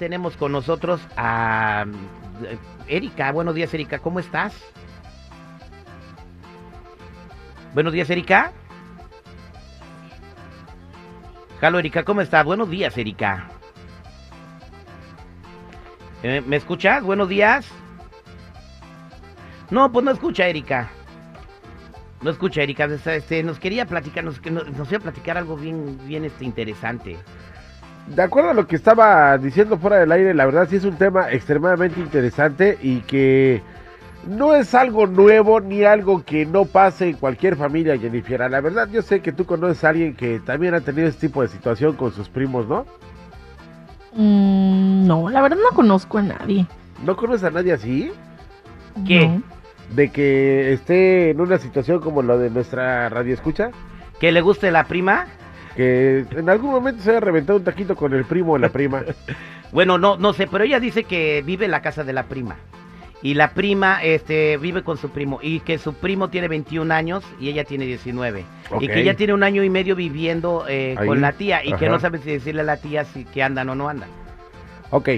tenemos con nosotros a eh, Erika. Buenos días, Erika. ¿Cómo estás? Buenos días, Erika. Halo, Erika, ¿cómo estás? Buenos días, Erika. Eh, ¿Me escuchas? Buenos días. No, pues no escucha, Erika. No escucha, Erika. Este, nos quería platicar, nos, nos, iba a platicar algo bien, bien este, interesante. De acuerdo a lo que estaba diciendo fuera del aire, la verdad sí es un tema extremadamente interesante y que no es algo nuevo ni algo que no pase en cualquier familia, Jennifer. La verdad, yo sé que tú conoces a alguien que también ha tenido este tipo de situación con sus primos, ¿no? Mm, no, la verdad no conozco a nadie. ¿No conoces a nadie así? ¿Qué? De que esté en una situación como la de nuestra radio escucha. ¿Que le guste la prima? Que en algún momento se haya reventado un taquito con el primo o la prima. bueno, no, no sé, pero ella dice que vive en la casa de la prima. Y la prima este, vive con su primo. Y que su primo tiene 21 años y ella tiene 19 y que ella tiene un año y medio viviendo eh, con la tía y que no sabe si decirle a la tía si que andan o no andan. Ok,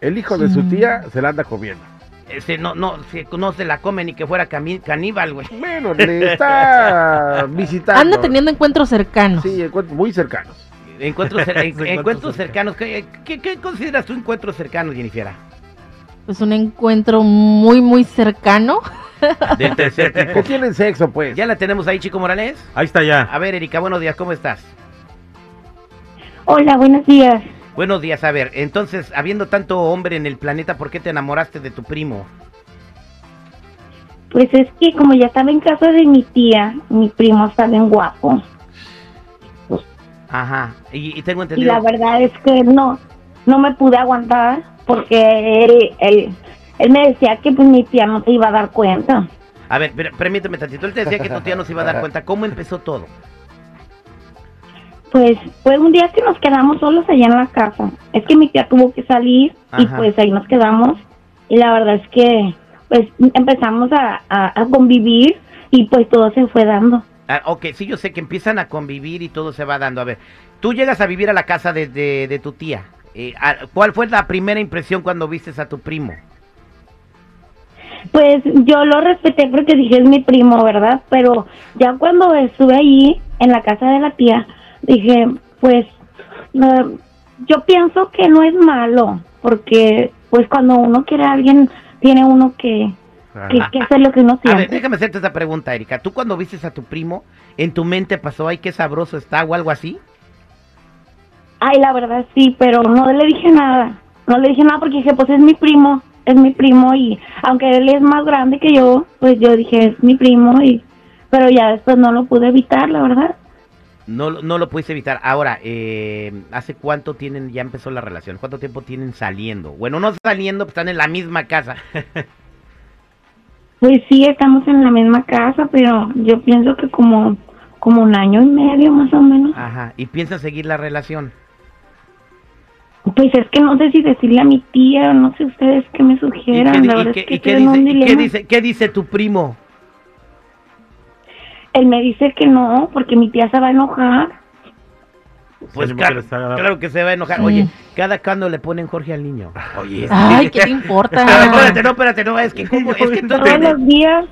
el hijo de su tía se la anda comiendo. Ese no, no, no se la come ni que fuera caníbal, güey. Bueno, le está visitando. Anda teniendo encuentros cercanos. Sí, encuentros muy cercanos. Encuentros, encuentros cercanos. ¿Qué, ¿Qué, consideras tú encuentros cercanos, Jennifer? pues un encuentro muy, muy cercano. Del tercer tipo. Que tienen sexo, pues. Ya la tenemos ahí, Chico Morales. Ahí está ya. A ver, Erika, buenos días, ¿cómo estás? Hola, buenos días. Buenos días, a ver, entonces, habiendo tanto hombre en el planeta, ¿por qué te enamoraste de tu primo? Pues es que como ya estaba en casa de mi tía, mi primo está bien guapo. Ajá, y, y tengo entendido... Y la verdad es que no, no me pude aguantar porque él, él, él me decía que pues mi tía no se iba a dar cuenta. A ver, permíteme tantito, él te decía que tu tía no se iba a dar cuenta. ¿Cómo empezó todo? Pues fue un día que nos quedamos solos allá en la casa. Es que mi tía tuvo que salir y pues ahí nos quedamos. Y la verdad es que pues empezamos a, a, convivir y pues todo se fue dando. Ah, ok, sí, yo sé que empiezan a convivir y todo se va dando. A ver, tú llegas a vivir a la casa de, de, de tu tía. Eh, ¿Cuál fue la primera impresión cuando vistes a tu primo? Pues yo lo respeté porque dije es mi primo, ¿verdad? Pero ya cuando estuve ahí en la casa de la tía, dije, pues yo pienso que no es malo, porque pues cuando uno quiere a alguien, tiene uno que, que, hacer lo que uno siente. A ver, déjame hacerte esta pregunta, Erika. ¿Tú cuando vistes a tu primo, en tu mente pasó, ay, qué sabroso está o algo así? Ay, la verdad sí, pero no le dije nada. No le dije nada porque dije, pues es mi primo, es mi primo y aunque él es más grande que yo, pues yo dije, es mi primo y pero ya después no lo pude evitar, la verdad. No, no lo pudiste evitar. Ahora, eh, ¿hace cuánto tienen, ya empezó la relación? ¿Cuánto tiempo tienen saliendo? Bueno, no saliendo, pues están en la misma casa. pues sí, estamos en la misma casa, pero yo pienso que como, como un año y medio más o menos. Ajá, ¿y piensas seguir la relación? Pues es que no sé si decirle a mi tía, no sé ustedes qué me sugieran. ¿Y qué, dice, qué, dice, tu primo? Él me dice que no, porque mi tía se va a enojar. Pues claro, claro, que se va a enojar. Oye, cada cuando le ponen Jorge al niño. Oye, ay, ¿qué te importa? espérate, no, espérate, no, es que como es que todos los días.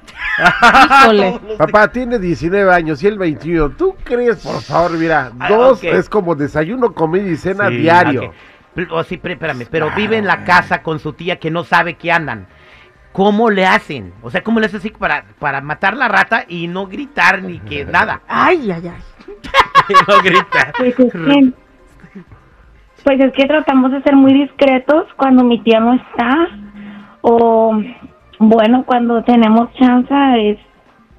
Híjole. Papá tiene 19 años y el 21. ¿Tú crees, por favor, mira, ah, dos es como desayuno, comida y cena diario. O sí, espérame, pero vive en la casa con su tía que no sabe que andan. ¿Cómo le hacen? O sea, ¿cómo le hacen así para, para matar la rata y no gritar ni que nada? Ay, ay, ay. no grita. Pues es, que, pues es que tratamos de ser muy discretos cuando mi tía no está. O, bueno, cuando tenemos chance es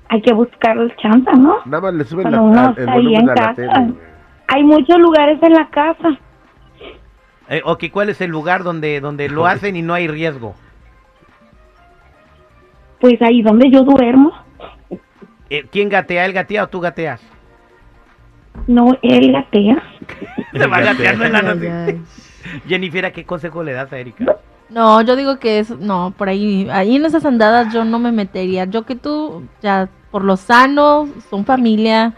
hay que buscar el chance, ¿no? Nada más le suben la, el volumen la casa. Hay muchos lugares en la casa eh, ok, ¿cuál es el lugar donde, donde lo hacen y no hay riesgo? Pues ahí donde yo duermo. Eh, ¿Quién gatea? ¿Él gatea o tú gateas? No, él gatea. Se va gateando en la noche. Jennifer, ¿qué consejo le das a Erika? No, yo digo que es, no, por ahí, ahí en esas andadas yo no me metería. Yo que tú, ya, por lo sano, son familia.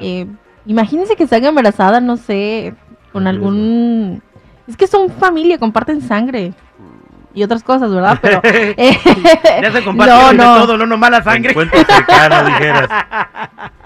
Eh, imagínense que salga embarazada, no sé, con algún Es que son familia, comparten sangre. Y otras cosas, ¿verdad? Pero. eh, Ya se compartieron no, no. de todo, no nomás la sangre. Encuentro cercano, dijeras.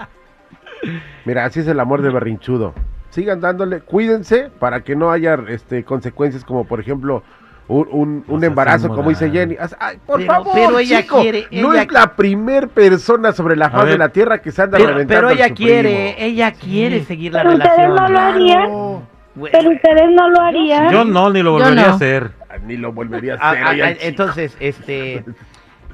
Mira, así es el amor de berrinchudo. Sigan dándole, cuídense para que no haya este, consecuencias como por ejemplo un, un- embarazo, sí, como dice. Jenny. Ay, por Pero- favor, pero ella chico, quiere- no es la primer persona sobre la faz de la tierra que se anda Pero, reventando pero ella quiere, primo. ella quiere seguir la Pero ustedes relación. no lo harían. Pero ustedes no lo harían. Yo no, ni lo volvería no. a hacer. Ni lo volvería a ah, hacer. ah, ah, entonces, este,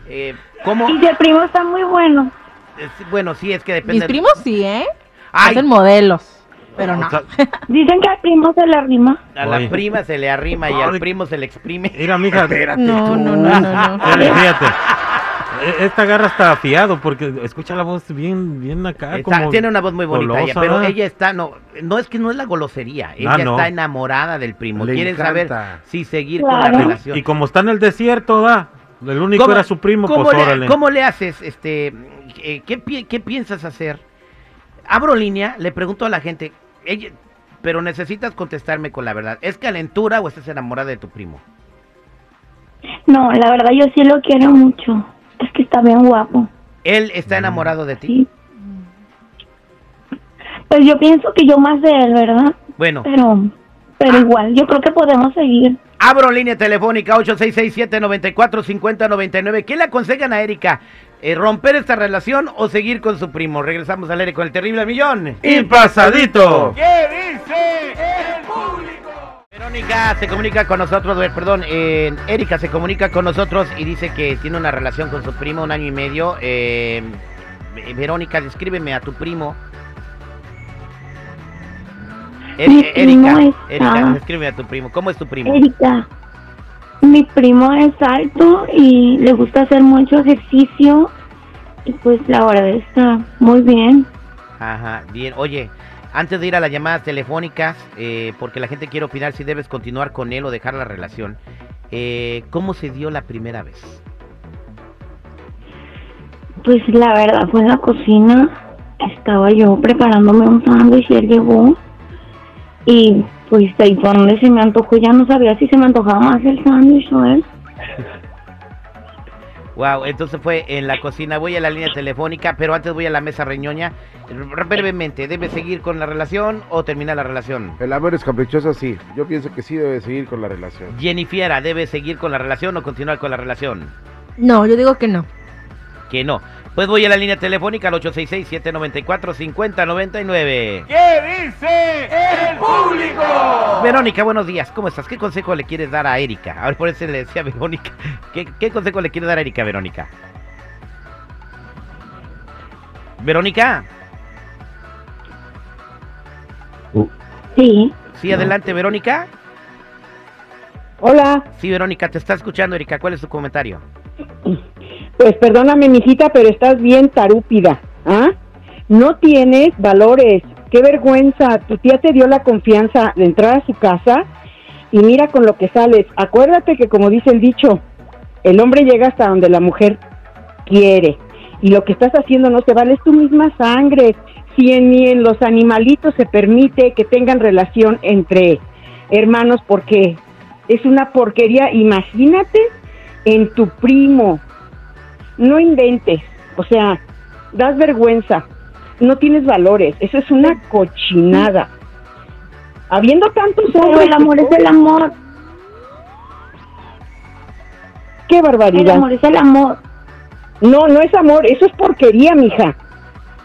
eh, ¿cómo? Y si el primo está muy bueno. Eh, Bueno, sí, es que depende. Mis primos sí, ¿eh? Ay, Hacen modelos. Pero no. O sea, Dicen que al primo se le arrima. a la Oye. prima se le arrima y al primo se le exprime. mira, mija. Espérate No, tú. no, no, no, no. Fíjate. E- Esta garra está afiado porque escucha la voz bien, bien acá. Está- como tiene una voz muy bonita ella, pero ella está, no, no es que no es la golosería, ella Ah, no. está enamorada del primo, Le quieren encanta. saber si seguir con la relación. Y como está en el desierto, da. El único era su primo, cómo pues le, órale. cómo le haces, este, eh, qué, pi- qué piensas hacer? Abro línea, le pregunto a la gente, ella, pero necesitas contestarme con la verdad, ¿es calentura o estás enamorada de tu primo? No, la verdad yo sí lo quiero mucho. Es que está bien guapo. ¿Él Mm. está enamorado de ti? Sí. Pues yo pienso que yo más de él, ¿verdad? Bueno, Pero, pero igual, yo creo que podemos seguir. Abro línea telefónica 866-794-5099. ¿Qué le aconsejan a Erika? Eh, ¿Romper esta relación o seguir con su primo? Regresamos al aire con el terrible millón. Y pasadito. ¿Qué dice el público? Verónica se comunica con nosotros, eh, perdón, eh, Erika se comunica con nosotros y dice que tiene una relación con su primo un año y medio. Eh, Verónica, descríbeme a tu primo. Er- Mi eh, primo Erika, está- Erika, descríbeme a tu primo. ¿Cómo es tu primo? Erika, mi primo es alto y le gusta hacer mucho ejercicio. Y pues la verdad está muy bien. Ajá, bien. Oye, antes de ir a las llamadas telefónicas, eh, porque la gente quiere opinar si debes continuar con él o dejar la relación, eh, ¿cómo se dio la primera vez? Pues la verdad fue en la cocina. Estaba yo preparándome un sándwich y él llegó. Y pues ahí fue donde se me antojó. Ya no sabía si se me antojaba más el sándwich o él. Wow, entonces fue en la cocina. Voy a la línea telefónica, pero antes voy a la mesa reñoña. Brevemente, ¿debe seguir con la relación o terminar la relación? El amor es caprichoso, sí. Yo pienso que sí debe seguir con la relación. Jennifiera, ¿debe seguir con la relación o continuar con la relación? No, yo digo que no. Que no. Pues voy a la línea telefónica al 866-794-5099. ¿Qué dice? Verónica, buenos días. ¿Cómo estás? ¿Qué consejo le quieres dar a Erika? A ver, por eso le decía a Verónica. ¿Qué, qué consejo le quieres dar a Erika, Verónica? Verónica. Sí. Sí, adelante, Verónica. Hola, Sí, Verónica, te está escuchando, Erika. ¿Cuál es tu comentario? pues perdóname, mijita, pero estás bien tarúpida, ¿ah? No tienes valores. Qué vergüenza. Tu tía te dio la confianza de entrar a su casa y mira con lo que sales. Acuérdate que como dice el dicho, el hombre llega hasta donde la mujer quiere. Y lo que estás haciendo no se vale, es tu misma sangre. Si en- ni en los animalitos se permite que tengan relación entre hermanos porque es una porquería. Imagínate en tu primo. No inventes. O sea, das vergüenza. No tienes valores. Eso es una cochinada. Habiendo tantos hombres. el amor es el amor. Qué El barbaridad. amor es el amor. No, no es amor. Eso es porquería, mija.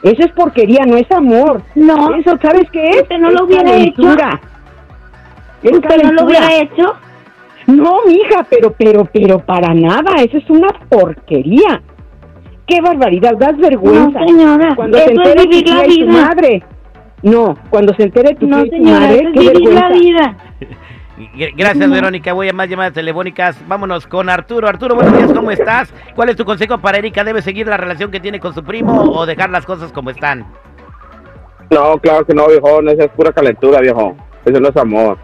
Eso es porquería, no es amor. No. Eso, ¿sabes qué es? Usted no lo Es hubiera calentura. Es ¿Usted no lo hubiera hecho? No, mija, pero, pero, pero para nada, eso es una porquería. Qué barbaridad, das vergüenza. No, señora, Cuando eso se es entere tu vivir la y tu vida. madre. No, cuando se entere tu No, tu señora, madre, eso es qué vivir la vida. Gracias, No. Verónica. Voy a más llamadas telefónicas. Vámonos con Arturo. Arturo, buenos días. ¿Cómo estás? ¿Cuál es tu consejo para Erika? ¿Debe seguir la relación que tiene con su primo o dejar las cosas como están? No, claro que no, viejo. Esa es pura calentura, viejo. Eso no es amor.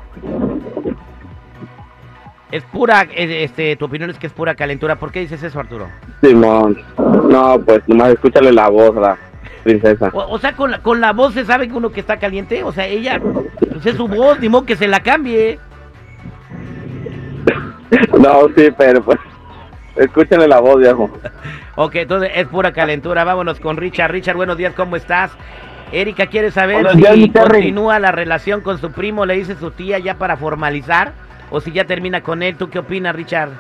Es pura, eh, este, tu opinión es que es pura calentura. ¿Por qué dices eso, Arturo? Simón. No, pues nomás escúchale la voz la princesa. O, o sea, con la, con la voz se sabe que uno que está caliente. O sea, ella, pues es su voz, ni modo que se la cambie. No, sí, pero pues. Escúchenle la voz, viejo. Ok, entonces es pura calentura. Vámonos con Richard. Richard, buenos días, ¿cómo estás? Erika quiere saber días, si continúa la relación con su primo, le dice su tía ya para formalizar, o si ya termina con él. ¿Tú qué opinas, Richard?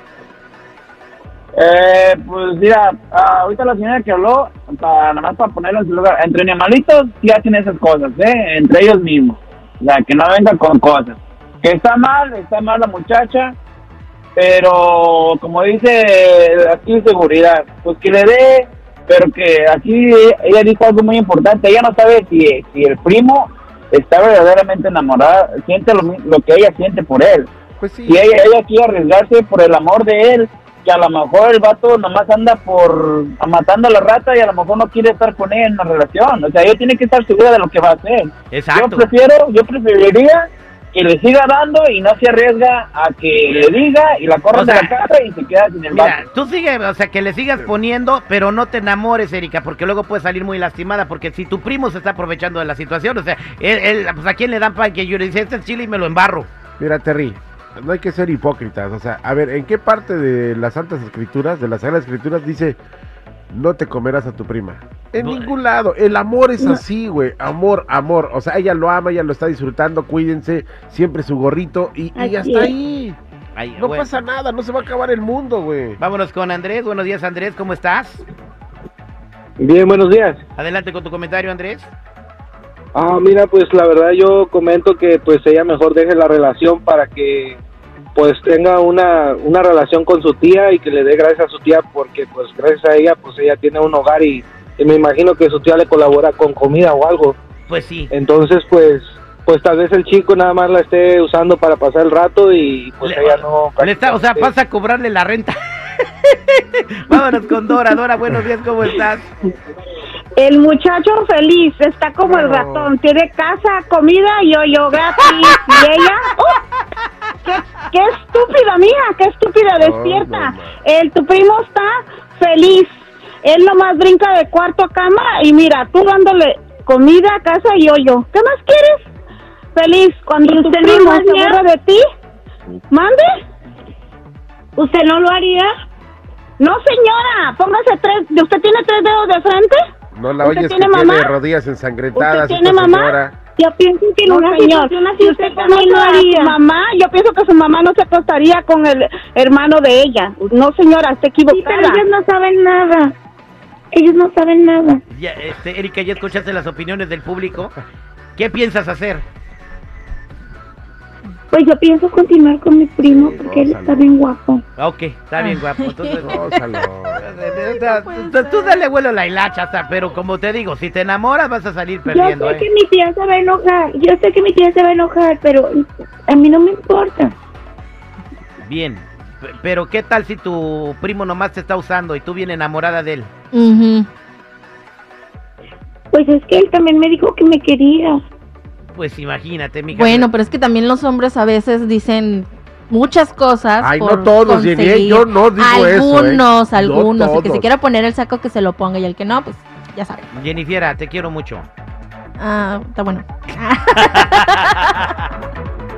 Eh, pues mira, ah, ahorita la señora que habló, para, nada más para ponerlo en su lugar, entre animalitos sí hacen esas cosas, ¿eh? Entre ellos mismos. O sea, que no venga con cosas. Que está mal, está mal la muchacha, pero como dice aquí seguridad, pues que le dé, pero que aquí ella dijo algo muy importante, ella no sabe si, si el primo está verdaderamente enamorado, siente lo, lo que ella siente por él. Pues sí. Si ella, ella quiere arriesgarse por el amor de él, que a lo mejor el vato nomás anda por matando a la rata y a lo mejor no quiere estar con él en una relación. O sea, ella tiene que estar segura de lo que va a hacer. Exacto. Yo prefiero, yo preferiría que le siga dando y no se arriesga a que le diga y la corran O sea, de la casa y se queda sin el Mira, vato. tú sigue, o sea, que le sigas poniendo, pero no te enamores, Erika, porque luego puedes salir muy lastimada, porque si tu primo se está aprovechando de la situación, o sea, él, él, pues a quién le dan pan que yo le dice, este es chile y me lo embarro. Mira, Terry, no hay que ser hipócritas. O sea, a ver, ¿en qué parte de las Santas Escrituras, de las Sagradas Escrituras, dice no te comerás a tu prima? En No. ningún lado. El amor es así, güey. Amor, amor. O sea, ella lo ama, ella lo está disfrutando. Cuídense, siempre su gorrito y, y Así hasta es. ahí. Ay, No bueno. pasa nada, no se va a acabar el mundo, güey. Vámonos con Andrés, buenos días Andrés, ¿cómo estás? Bien, buenos días. Adelante con tu comentario, Andrés. Ah, mira, pues la verdad yo comento que pues ella mejor deje la relación para que pues tenga una, una relación con su tía y que le dé gracias a su tía porque pues gracias a ella pues ella tiene un hogar y, y me imagino que su tía le colabora con comida o algo. Pues sí. Entonces pues pues tal vez el chico nada más la esté usando para pasar el rato y pues Le- ella no... Le está, o sea, pasa a cobrarle la renta. Vámonos con Dora. Dora, buenos días, ¿cómo estás? El muchacho feliz, está como el ratón, tiene casa, comida y yo gratis. Y ella, ¡uh! qué, qué estúpida, mija! ¡Qué estúpida! No, Despierta. no, no. El, tu primo está feliz. Él nomás brinca de cuarto a cama y mira, tú dándole comida, casa y yo ¿Qué más quieres? Feliz. Cuando tu primo se de ti, mande. ¿Usted no lo haría? No, señora, póngase tres. ¿Usted tiene tres dedos de frente? No la ¿Usted oyes que tiene tiene mamá? rodillas ensangrentadas. ¿Usted tiene mamá? señora. Yo pienso que no, señor. Si usted también lo haría. Mamá, yo pienso que su mamá no se acostaría con el hermano de ella. No, señora, está equivocada. pero ellos no saben nada. Ellos no saben nada. Ya, este, Erika, ya escuchaste las opiniones del público. ¿Qué piensas hacer? Pues yo pienso continuar con mi primo porque él está bien guapo. Ah, Ok, está bien guapo. Entonces, Gózalo. o sea, tú- dale vuelo a la hilacha, hasta, pero como te digo, si te enamoras vas a salir Yo perdiendo, sé ¿eh? que mi tía se va a enojar, yo sé que mi tía se va a enojar, pero a mí no me importa. Bien. P- Pero ¿qué tal si tu primo nomás te está usando y tú bien enamorada de él? Ujú. Pues es que él también me dijo que me quería. Pues imagínate, mija. Bueno, pero es que también los hombres a veces dicen muchas cosas. Ay, no todos, conseguir. yo no digo eso, ¿eh? Algunos, No algunos. el que se quiera poner el saco que se lo ponga y el que no, pues ya sabe. Jennifiera, te quiero mucho. Ah, está bueno.